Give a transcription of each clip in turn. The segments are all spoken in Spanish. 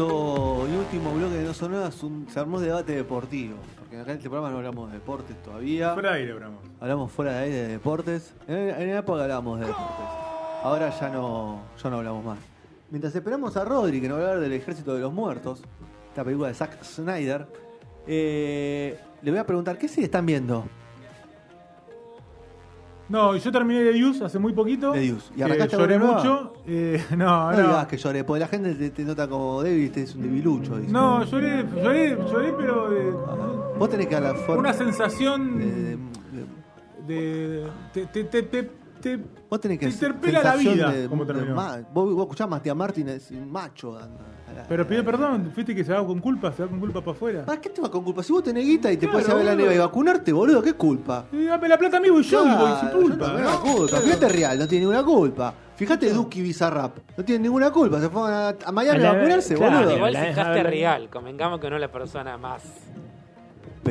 Quinto y último bloque de No Sonoras, un, se armó debate deportivo. Porque acá en este programa no hablamos de deportes todavía. Fuera de aire, hablamos. Hablamos fuera de aire de deportes. En, en la época hablábamos de deportes. Ahora ya no, ya no hablamos más. Mientras esperamos a Rodri, que nos va a hablar del Ejército de los Muertos, esta película de Zack Snyder, eh, le voy a preguntar, ¿qué serie están viendo? No, yo terminé de Deuce hace muy poquito. De Deuce. ¿Y que arrancaste lloré con una mucho. Eh, no, No, no. digas que lloré, porque la gente te, te nota como débil y te es un debilucho. dice. No, lloré, lloré, lloré, pero de Vos tenés que hablar fuerte. una sensación de- de- de. Te, te, te, Vos tenés que te interpela la vida. de- como de terminó. ma- vos, vos escuchás a Matías Martínez, un macho. a la- Pero a pide perdón, fuiste que se va con culpa, se va con culpa para afuera. ¿Para qué te va con culpa? Si vos tenés guita y te Claro, puedes ir a ver la nieve y vacunarte, boludo, ¿qué culpa? Y dame la plata amigo y yo, Claro, voy sin yo culpa. no ¿no? culpa. Fíjate Real, no tiene ninguna culpa. Fíjate Duki Bizarrap, no tiene ninguna culpa. Se fueron a, a Miami a A vacunarse, claro, boludo. igual fijaste real, convengamos que no es la persona más.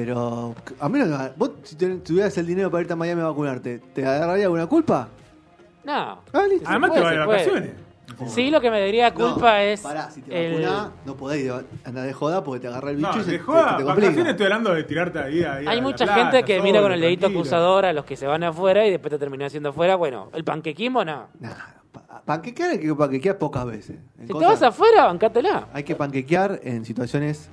Pero a mí no me- Vos, si tuvieras el dinero para irte a Miami a vacunarte, ¿te agarraría alguna culpa? No. Ah, listo. Además puede, te va de puede. vacaciones. Sí, lo que me daría culpa No, es. Pará, si te el- vacunás, no podés andar de joda porque te agarra el bicho No, y se, de te- joda, se te vacaciones complica. estoy hablando de tirarte ahí. Hay mucha gente que mira con el dedito acusador a los que se van afuera y después te terminan haciendo afuera. Bueno, el panquequismo no. Nah, pa- panquequear hay que panquequear pocas veces. En Si te vas afuera, bancátela. Hay que panquequear en situaciones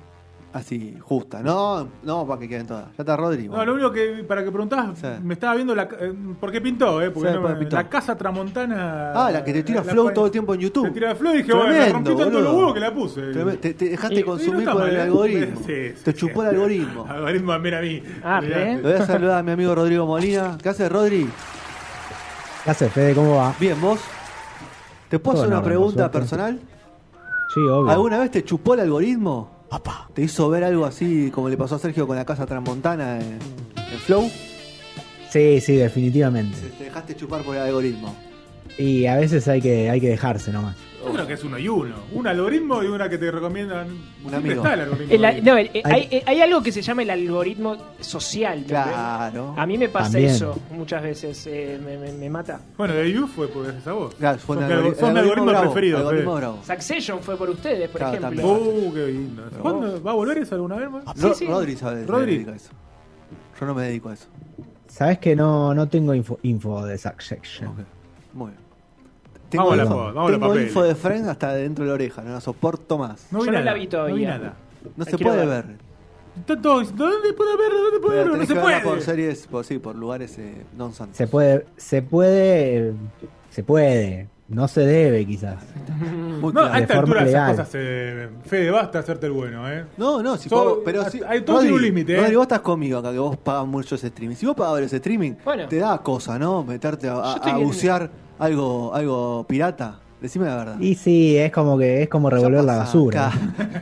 así, justas. No, no panquequear en todas. Ya está Rodri. No, lo único que, para que preguntás, Sí. me estaba viendo la. eh, ¿Por qué pintó, eh? Porque Sí, no porque me- pintó. la casa tramontana. Ah, la que te tira flow todo el tiempo en YouTube. Te tira flow y dije, bueno, me rompí tanto boludo. los huevos que la puse. Tremendo. Te, te dejaste Y- consumir por mal, el ¿eh? algoritmo. Sí, sí, te sí. chupó el algoritmo. Algoritmo, mira a mí. Ah, Mirá. ¿eh? Le voy a saludar a mi amigo Rodrigo Molina. ¿Qué haces, Rodri? ¿Qué haces, Fede? ¿Cómo va? Bien, ¿vos? ¿Te puedo Todo hacer en una orden, pregunta suerte. personal? Sí, obvio. ¿Alguna vez te chupó el algoritmo? ¿Te hizo ver algo así como le pasó a Sergio con la casa Transmontana en, en Flow? Sí, sí, definitivamente. Te dejaste chupar por el algoritmo. Y a veces hay que, hay que dejarse nomás. Yo creo que es uno y uno. Un algoritmo y una que te recomiendan. Siempre amigo. está el algoritmo. El- ahí. no, el- eh, hay, eh, hay algo que se llama el algoritmo social. ¿me Claro. A mí me pasa También. eso muchas veces, eh, me, me- me mata. Bueno, de You fue por gracias a vos. Claro, fue Sos un mi algori- algo- sos mi el algoritmo bravo, preferido. algoritmo. Succession fue por ustedes, por Claro, ejemplo. Uh, qué lindo. ¿Cuándo va a volver eso alguna vez más? Ro- sí. Rodri sabe, se Rodri. dedica a eso. Yo no me dedico a eso. Sabes que no, no tengo info, info de Succession. Ok, Muy bien. Vamos a la info, foto, vamos a la tengo papel. info de Friends hasta dentro de la oreja, no la soporto más. No Yo vi no nada. la vi todavía. No vi nada. No La se puede ver. ¿dónde puedo verlo? ¿Dónde puedo verlo? No se puede. por series, por, sí, por lugares eh, non santos. Se puede, se puede, se puede. No se debe, quizás. Muy No, claro. a esta De altura esas cosas se... Fede, basta hacerte el bueno, ¿eh? No, no, si So- puedo- pero hay todo tiene un límite, ¿eh? Rodri, vos estás conmigo acá, que vos pagas muchos streaming. Si vos pagabas los streaming, Bueno. te da cosa, ¿no? Meterte a, bucear algo, algo pirata. Decime la verdad. Y sí, es como que es como revolver la basura.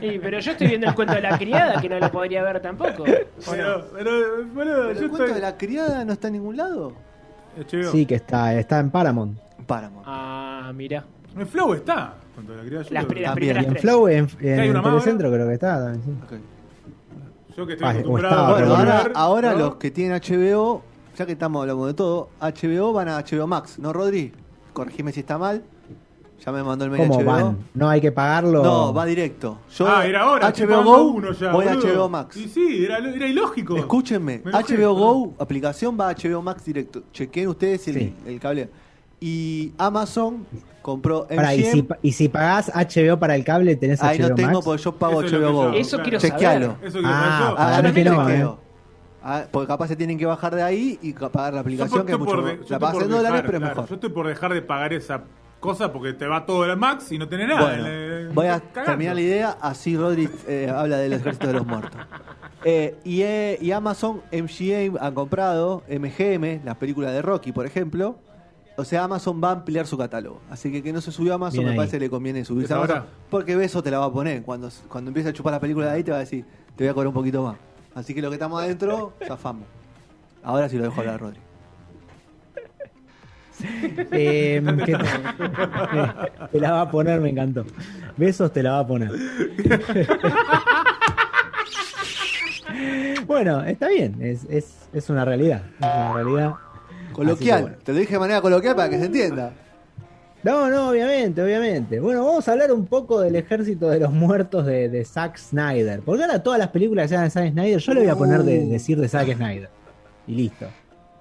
Sí, pero yo estoy viendo el cuento de la criada, que no lo podría ver tampoco. Pero, pero, bueno, ¿Pero yo el cuento estoy... de la criada no está en ningún lado? HBO. Sí, que está, está en Paramount. Paramount. Ah, mira. En Flow está. Cuando la yo, Las. Y en. Flow, en, en Telecentro creo que está también. sí. Ok. yo que estoy Ah, acostumbrado estaba, a ahora, revolver, ahora ¿no? los que tienen HBO, ya que estamos hablando de todo, HBO van a HBO Max, ¿no, Rodri? Corregime si está mal. Ya me mandó el mail ¿Cómo HBO. van? No hay que pagarlo. No, va directo. Yo, ah, era ahora. HBO Go, uno ya, voy a. HBO Max. Y sí, era, era ilógico. Escúchenme, Me enojé, HBO. Go, aplicación va a HBO Max directo. Chequen ustedes el, Sí. el cable. Y Amazon compró Pará, y, si, y si pagás HBO para el cable, tenés Ahí HBO no tengo Max. porque yo pago Eso HBO Go. Eso quiero Chequealo. saber. Eso que Ah, Ah, mí yo que también no, chequeo. eh. Ah, porque capaz se tienen que bajar de ahí y pagar la aplicación, Yo que es mucho de- La estoy pagas por en dólares, dejar, pero es claro, mejor. Yo estoy por dejar de pagar esa cosa porque te va todo el Max y no tenés nada. Bueno, Eh, voy a cagando. terminar la idea, así Rodri eh, habla del ejército de los muertos. Eh, y, eh, y Amazon, MGM han comprado MGM, las películas de Rocky, por ejemplo, O sea, Amazon va a ampliar su catálogo. Así que que no se subió a Amazon, Bien me ahí. parece que le conviene subirse a ¿Es Amazon. ahora? Porque Beso te la va a poner. Cuando, cuando empiece a chupar la película de ahí, te va a decir, te voy a cobrar un poquito más. Así que lo que estamos adentro, zafamos. Ahora sí lo dejo hablar a Rodri. Eh, ¿qué te, te la va a poner, me encantó. Besos te la va a poner. bueno, está bien, es, es, es una realidad. Es una realidad. Coloquial. Bueno. Te lo dije de manera coloquial para que se entienda. No, no, obviamente, obviamente. Bueno, vamos a hablar un poco del ejército de los muertos de, de Zack Snyder. Porque ahora todas las películas que se hagan de Zack Snyder, yo le voy a poner de, Uh. decir de Zack Snyder. Y listo.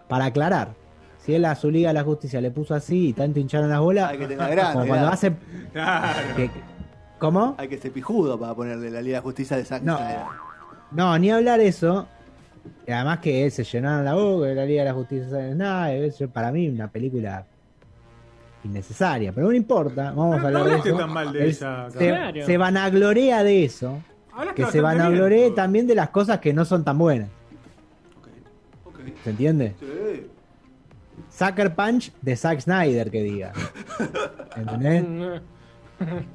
Para aclarar. Si él a su Liga de la Justicia le puso así y tanto hincharon las bolas, Hay que tener grande. como cuando hace... Claro. que- ¿Cómo? Hay que ser pijudo para ponerle la Liga de Justicia de Zack No. Snyder. No, ni hablar eso. Y además que se llenaron la boca de la Liga de la Justicia de Zack Snyder. Para mí una película innecesaria. Pero no importa, vamos a No hablar de hablaste eso. tan mal de se, Claro. se vanaglorea de eso. Hablaste Que se vanaglorea bien. también de las cosas que no son tan buenas. ¿Se entiende? Sí. Sucker Punch de Zack Snyder, que diga. ¿Entendés?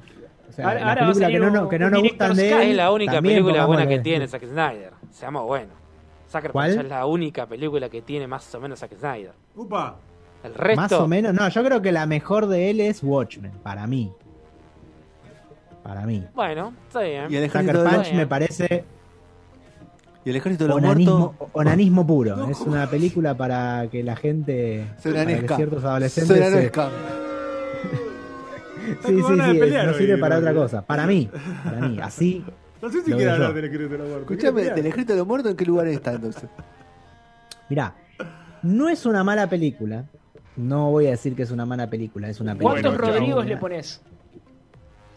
O sea, Ahora- las ahora va a películas que salir no, un- no- que no un nos gustan de Director's él. Es la única película buena que tiene Zack Snyder. Seamos buenos. Sucker ¿Cuál? Punch es la única película que tiene más o menos Zack Snyder. Upa. El resto. Más o menos. No, yo creo que la mejor de él es Watchmen, para mí. Para mí. Bueno, está bien. Y el los, Punch me parece y el ejército de los onanismo, muertos. onanismo puro. Es una película para que la gente, Se para que onanesca. ciertos Se adolescentes, se- onanesca. sí, sí, sí, pelear no sirve para otra cosa. Para mí, para mí, así. No sé si quiere hablar del ejército de la muerte. Escuchame, ¿Quiere ¿del ejército de los muertos en qué lugar está entonces? Mirá, no es una mala película. No voy a decir que es una mala película, es una película. ¿Cuántos Bueno, Rodrigos le pones?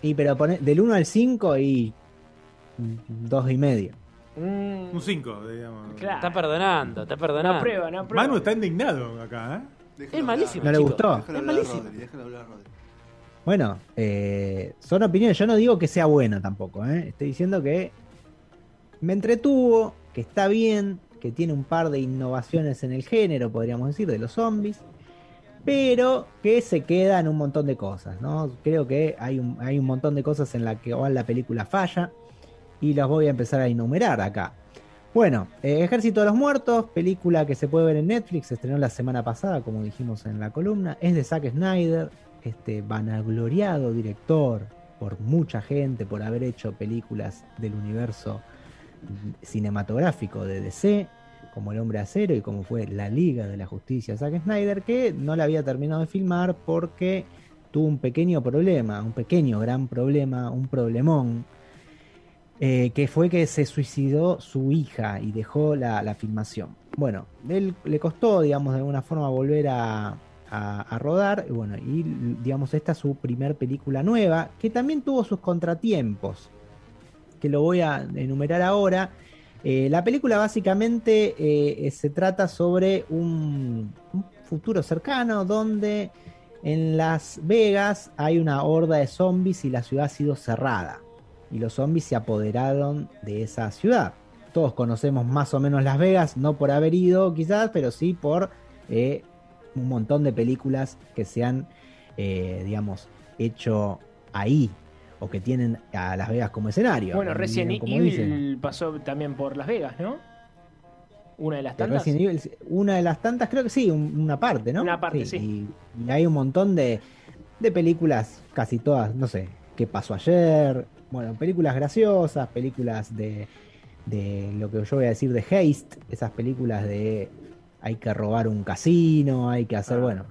Y pero pone, del 1 al 5 y dos y medio. Mm, Un 5, digamos. Claro. Está perdonando, está perdonando. no prueba, no prueba. Manu está indignado acá, ¿eh? Déjalo Es malísimo. ¿No le gustó? Déjalo Es hablar a malísimo. Rodri, hablar a Rodri. Bueno, eh, son opiniones. Yo no digo que sea buena tampoco. ¿eh? Estoy diciendo que me entretuvo, que está bien, que tiene un par de innovaciones en el género, podríamos decir, de los zombies. Pero que se queda en un montón de cosas, ¿no? Creo que hay un, hay un montón de cosas en las que igual la película falla. Y las voy a empezar a enumerar acá. Bueno, eh, Ejército de los Muertos, película que se puede ver en Netflix, estrenó la semana pasada, como dijimos en la columna. Es de Zack Snyder, este vanagloriado director por mucha gente por haber hecho películas del universo cinematográfico de DC, como El Hombre Acero y como fue La Liga de la Justicia Zack Snyder, que no la había terminado de filmar porque tuvo un pequeño problema, un pequeño gran problema, un problemón, eh, que fue que se suicidó su hija y dejó la, filmación. Bueno, él le costó, digamos, de alguna forma volver a rodar, y bueno, y digamos, esta es su primer película nueva, que también tuvo sus contratiempos, que lo voy a enumerar ahora. Eh, la película básicamente eh, se trata sobre un, futuro cercano donde en Las Vegas hay una horda de zombies y la ciudad ha sido cerrada. Y los zombies se apoderaron de esa ciudad. Todos conocemos más o menos Las Vegas, no por haber ido quizás, pero sí por eh, un montón de películas que se han, digamos, hecho ahí o que tienen a Las Vegas como escenario. Bueno, Resident como Evil dicen. pasó también por Las Vegas, ¿no? Una de las tantas. Resident Evil, una de las tantas, creo que sí, un- una parte, ¿no? Una parte, sí. Y, y hay un montón de, de películas, casi todas, no sé, qué pasó ayer. Bueno, películas graciosas, películas de, de lo que yo voy a decir de Haste, esas películas de hay que robar un casino, hay que hacer, Ah. bueno,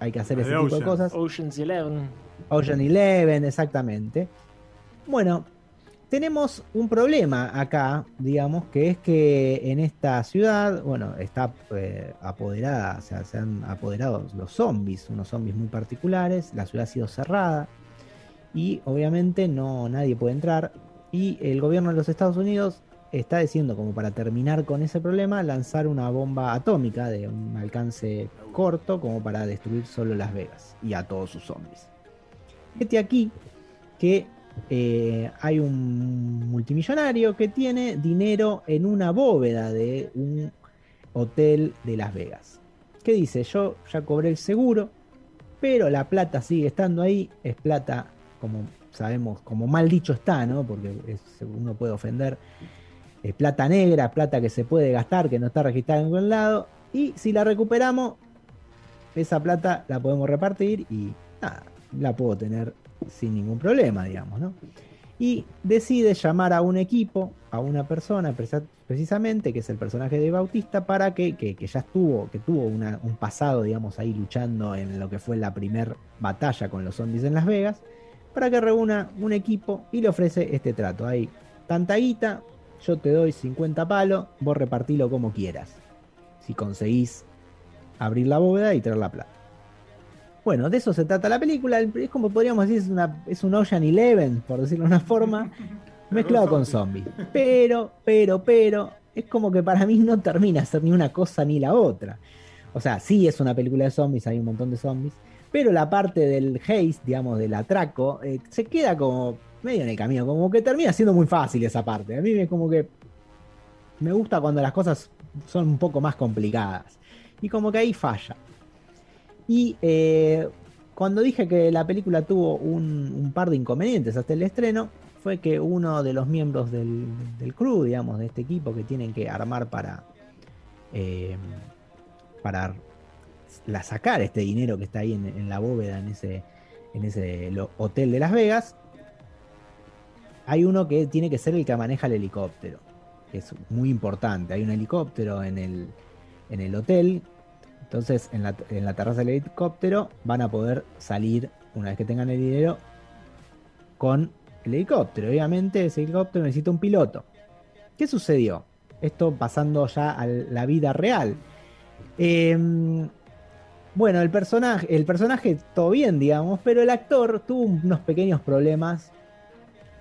hay que hacer La ese tipo de cosas. Ocean's Eleven. Ocean Eleven, exactamente. Bueno, tenemos un problema acá, digamos, que es que en esta ciudad, bueno, está eh, apoderada, o sea, se han apoderado los zombies, unos zombies muy particulares, la ciudad ha sido cerrada y obviamente no nadie puede entrar y el gobierno de los Estados Unidos está diciendo como para terminar con ese problema lanzar una bomba atómica de un alcance corto como para destruir solo Las Vegas y a todos sus zombies. Fíjate aquí que eh, hay un multimillonario que tiene dinero en una bóveda de un hotel de Las Vegas. Que dice, yo ya cobré el seguro, pero la plata sigue estando ahí, es plata, como sabemos, como mal dicho está, ¿no? Porque uno puede ofender, es plata negra, plata que se puede gastar, que no está registrada en ningún lado, y si la recuperamos, esa plata la podemos repartir y nada, la puedo tener sin ningún problema, digamos, ¿no? Y decide llamar a un equipo, a una persona precisamente, que es el personaje de Bautista, para que, que- ya estuvo, que tuvo un pasado, digamos, ahí luchando en lo que fue la primer batalla con los zombies en Las Vegas, para que reúna un equipo y le ofrece este trato. Hay tanta guita, yo te doy 50 palos, vos repartilo como quieras. Si conseguís abrir la bóveda y traer la plata. Bueno, de eso se trata la película. Es como podríamos decir, es, una, es un Ocean Eleven, por decirlo de una forma, mezclado con zombies. Pero, pero, pero, es como que para mí no termina ser ni una cosa ni la otra. O sea, sí es una película de zombies, hay un montón de zombies, pero la parte del haze, digamos, del atraco, eh, se queda como medio en el camino, como que termina siendo muy fácil esa parte. A mí es como que me gusta cuando las cosas son un poco más complicadas. Y como que ahí falla. Y eh, cuando dije que la película tuvo un, par de inconvenientes hasta el estreno, fue que uno de los miembros del, del crew, digamos, de este equipo que tienen que armar para, eh, para sacar este dinero que está ahí en, la bóveda, en ese, en ese hotel de Las Vegas, hay uno que tiene que ser el que maneja el helicóptero, es muy importante. Hay un helicóptero en el, en el hotel, entonces en la, terraza del helicóptero van a poder salir, una vez que tengan el dinero, con el helicóptero. Obviamente ese helicóptero necesita un piloto. ¿Qué sucedió? Esto pasando ya a la vida real. Em, bueno, el personaje, el personaje todo bien, digamos, pero el actor tuvo unos pequeños problemas,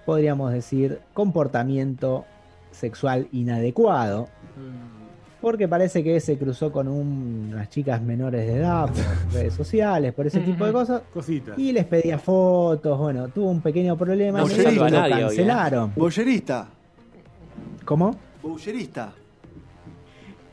podríamos decir, comportamiento sexual inadecuado, porque parece que se cruzó con un- unas chicas menores de edad por redes sociales, por ese tipo de cosas, Cositas. y les pedía fotos, bueno, tuvo un pequeño problema No y lo cancelaron. Bollerista. ¿Cómo? Bollerista.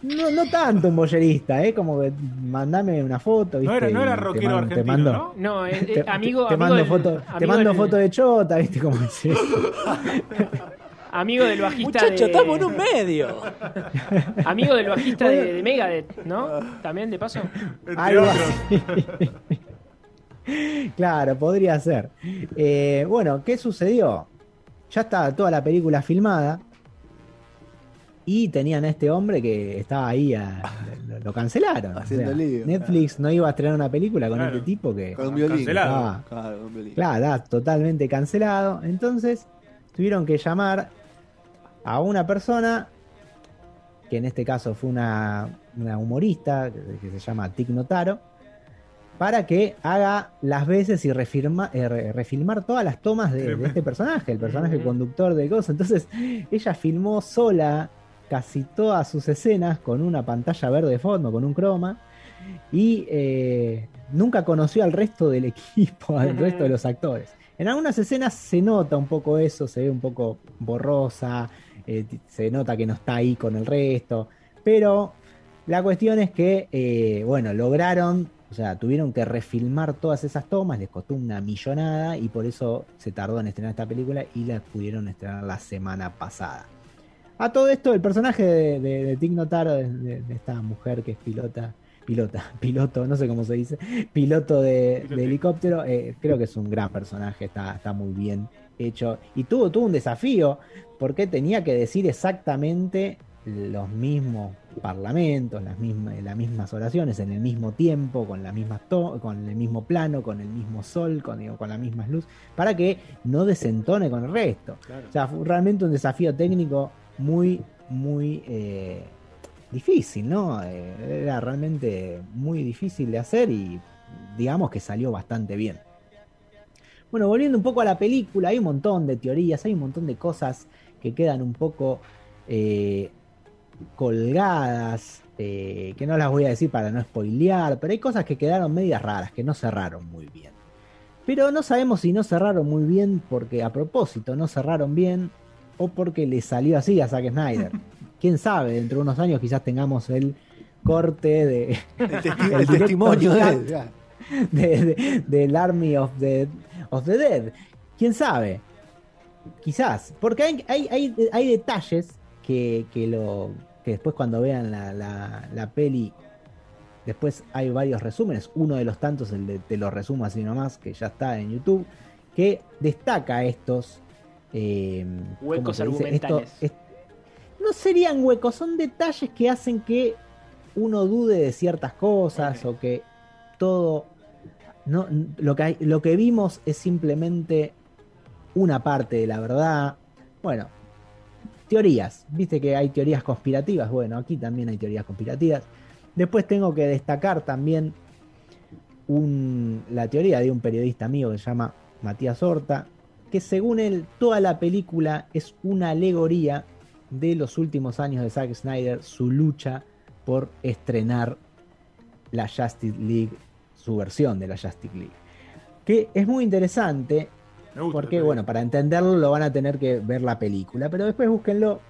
No, no tanto un bollerista, ¿eh? Como que mandame una foto, ¿viste? No era, no era te rockero te argentino, mando- ¿no? No, eh, eh, Te, amigo, te amigo mando del- foto, te mando del- foto de chota, ¿viste? Como decís. Amigo del bajista Muchacho, de... estamos en un medio. Amigo del bajista de, de Megadeth, ¿no? También, de paso. Algo así. claro, podría ser. Eh, bueno, ¿qué sucedió? Ya estaba toda la película filmada y tenían a este hombre que estaba ahí, a- lo, lo cancelaron. O Haciendo sea, lío. Netflix no iba a estrenar una película con Claro. este tipo que Con un violín. Cancelado. Ah. Claro, con un violín. Claro, totalmente cancelado. Entonces tuvieron que llamar a una persona, que en este caso fue una, una humorista, que, que se llama Tic Notaro, para que haga las veces y refirma- eh, re- refilmar todas las tomas de, de este personaje, el personaje Ujú. conductor de cosas. Entonces ella filmó sola casi todas sus escenas con una pantalla verde de fondo, con un croma. Y eh, nunca conoció al resto del equipo, al resto de los actores. En algunas escenas se nota un poco eso, se ve un poco borrosa, eh, se nota que no está ahí con el resto, pero la cuestión es que, eh, bueno, lograron, o sea, tuvieron que refilmar todas esas tomas, les costó una millonada y por eso se tardó en estrenar esta película y la pudieron estrenar la semana pasada. A todo esto, el personaje de, de, de Tig Notaro, de, esta mujer que es pilota, pilota, piloto, no sé cómo se dice, piloto de, helicóptero, eh, creo que es un gran personaje, está, está muy bien hecho. Y tuvo, tuvo un desafío, porque tenía que decir exactamente los mismos parlamentos, las mismas, las mismas oraciones en el mismo tiempo, con las mismas to- con el mismo plano, con el mismo sol, con, digo, con la misma luz, para que no desentone con el resto. Claro. O sea, fue realmente un desafío técnico muy, muy eh, difícil, ¿no? Eh, era realmente muy difícil de hacer y digamos que salió bastante bien. Bueno, volviendo un poco a la película, hay un montón de teorías, hay un montón de cosas que quedan un poco eh, colgadas, eh, que no las voy a decir para no spoilear, pero hay cosas que quedaron medias raras, que no cerraron muy bien. Pero no sabemos si no cerraron muy bien porque a propósito no cerraron bien o porque le salió así a Zack Snyder. Quién sabe, dentro de unos años quizás tengamos el corte de El, testi- El el testimonio de él. Ya. de- de- del Army of the, of the Dead. ¿Quién sabe? Quizás. Porque hay, hay, hay, hay detalles que, que, lo, que después cuando vean la, la, la peli, después hay varios resúmenes. Uno de los tantos, el de te lo resumo así nomás, que ya está en YouTube, que destaca estos... eh, ¿cómo Huecos argumentales. Esto- est- no serían huecos, son detalles que hacen que uno dude de ciertas cosas o que todo no lo que lo que vimos es simplemente una parte de la verdad. Bueno, teorías, viste que hay teorías conspirativas, bueno, aquí también hay teorías conspirativas. Después tengo que destacar también la teoría de un periodista mío que se llama Matías Horta, que según él toda la película es una alegoría de los últimos años de Zack Snyder, su lucha por estrenar la Justice League, su versión de la Justice League. Que es muy interesante, gusta. porque bueno, para entenderlo lo van a tener que ver la película, pero después búsquenlo,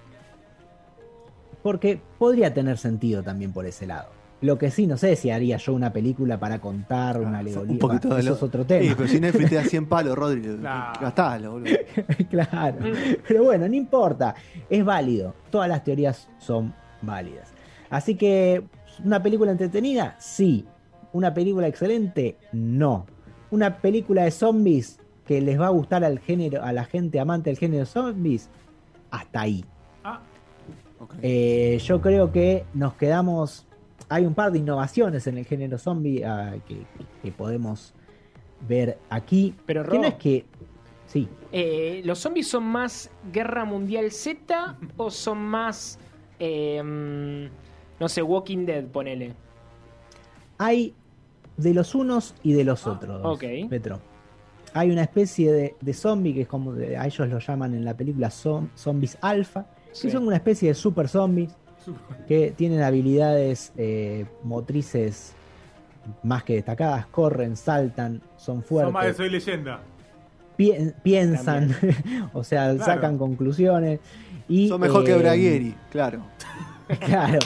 porque podría tener sentido también por ese lado. Lo que sí, no sé si haría yo una película para contar una Ah, alegoría. un poquito Bah, de eso lo- es otro Sí, tema. pero si Netflix te da 100 palos, Rodri, Claro. gastalo, boludo. claro. Pero bueno, no importa. Es válido. Todas las teorías son válidas. Así que, ¿una película entretenida? Sí. ¿Una película excelente? No. ¿Una película de zombies que les va a gustar al género, a la gente amante del género zombies? Hasta ahí. Ah. Eh, yo creo que nos quedamos. Hay un par de innovaciones en el género zombie ah, que, que podemos ver aquí. Pero, que Ro, no es que. Sí. eh, ¿los zombies son más Guerra Mundial Z o son más, eh, mm, no sé, Walking Dead, ponele? Hay de los unos y de los otros, ok. Petro. Hay una especie de, de zombie que es como de- a ellos lo llaman en la película zom- zombies alfa, Sí. que son una especie de super zombies que tienen habilidades eh, motrices más que destacadas, corren, saltan, son son más de fuertes, Soy Leyenda. pi- piensan, o sea, Claro. sacan conclusiones. Y, Son mejor que eh, Braguieri, claro. Claro.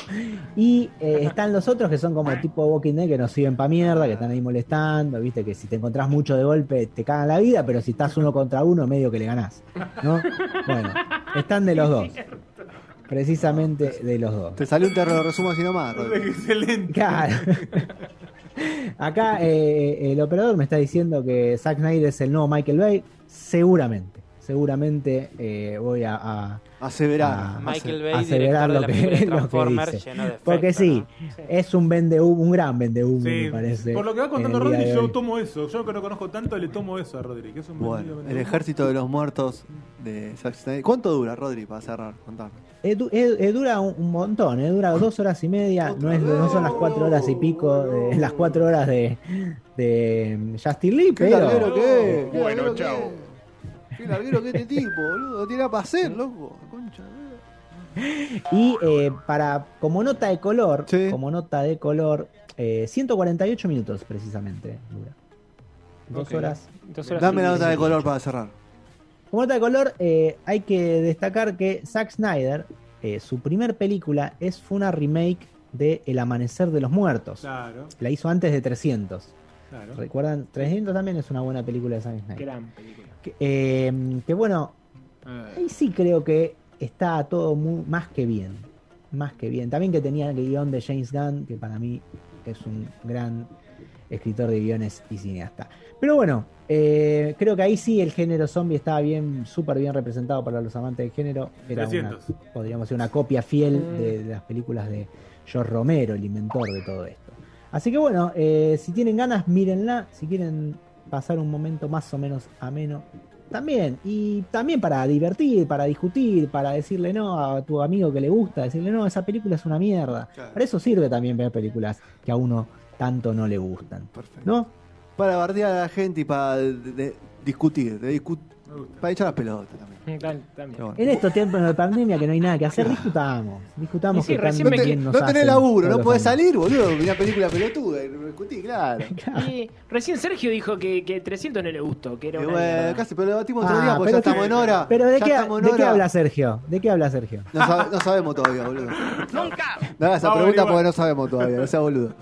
Y eh, están los otros que son como el tipo Walking Dead que nos siguen pa' mierda, que están ahí molestando, viste que si te encontrás mucho de golpe te cagan la vida, pero si estás uno contra uno medio que le ganás. ¿No? Bueno, están de los dos. Precisamente de los dos. Te salió un terror resumo así nomás. Excelente. Claro. Acá eh, el operador me está diciendo que Zack Snyder es el nuevo Michael Bay. Seguramente. Seguramente eh, voy a- a, Aseverar. Michael Bay, aseverar lo que- de lo que dice. lleno de Porque sí, ¿no? es un vende un gran vende humo, Sí, me parece. por lo que va contando Rodri, de yo tomo eso. Yo que no conozco tanto, le tomo eso a Rodri. Que es un Bueno, vendido, el ejército de los muertos de Zack Snyder. ¿Cuánto dura, Rodri, para cerrar? Contame. Eh, du- eh, dura un, un montón, dura dos horas y media, no, es, no son las cuatro horas y pico, de- las cuatro horas de, de mm, Justin Lee, ¿Qué pero? ¿Qué Bueno, chao. ¿Qué larguero que es este tipo, boludo? No tiene nada para hacer, loco. Concha, y eh, para como nota de color, Sí. como nota de color, eh, 148 minutos precisamente dura. Dos horas Dos horas Dame la nota de 18. color para cerrar. Como nota de color, eh, hay que destacar que Zack Snyder, eh, su primer película es, fue una remake de El Amanecer de los Muertos. Claro, La hizo antes de 300. Claro. ¿Recuerdan? 300 también es una buena película de Zack Snyder. Gran película. Que, eh, que bueno, ahí sí creo que está todo muy, más que bien. Más que bien. También que tenía el guion de James Gunn, que para mí es un gran escritor de guiones y cineasta. Pero bueno, eh, creo que ahí sí el género zombie estaba bien, súper bien representado para los amantes del género. Era una, 300. podríamos decir, una copia fiel Mm. de, de las películas de George Romero, el inventor de todo esto. Así que bueno, eh, si tienen ganas, mírenla. Si quieren pasar un momento más o menos ameno, también. Y también para divertir, para discutir, para decirle no a tu amigo que le gusta, decirle no, esa película es una mierda. Claro. Para eso sirve también ver películas que a uno tanto no le gustan. Perfecto. ¿No? Para bardear a la gente y para de- de- discutir, de discu- me gusta. para echar las pelotas también. Tal- también. Pero bueno. En estos tiempos de pandemia que no hay nada que hacer, discutamos. Discutamos sí, que recién tan me No, te- no tenés laburo, no podés años. salir, boludo. Una película pelotuda y discutí, claro. Y recién Sergio dijo que, que 300 no le gustó, que era una bueno, casi, pero lo debatimos otro Ah, día porque ya estamos en hora. Pero ¿de, qué, ¿de qué habla Sergio? ¿De qué habla Sergio? No, sab- no sabemos todavía, boludo. Nunca. No esa Vamos, pregunta porque no sabemos todavía, no sea boludo.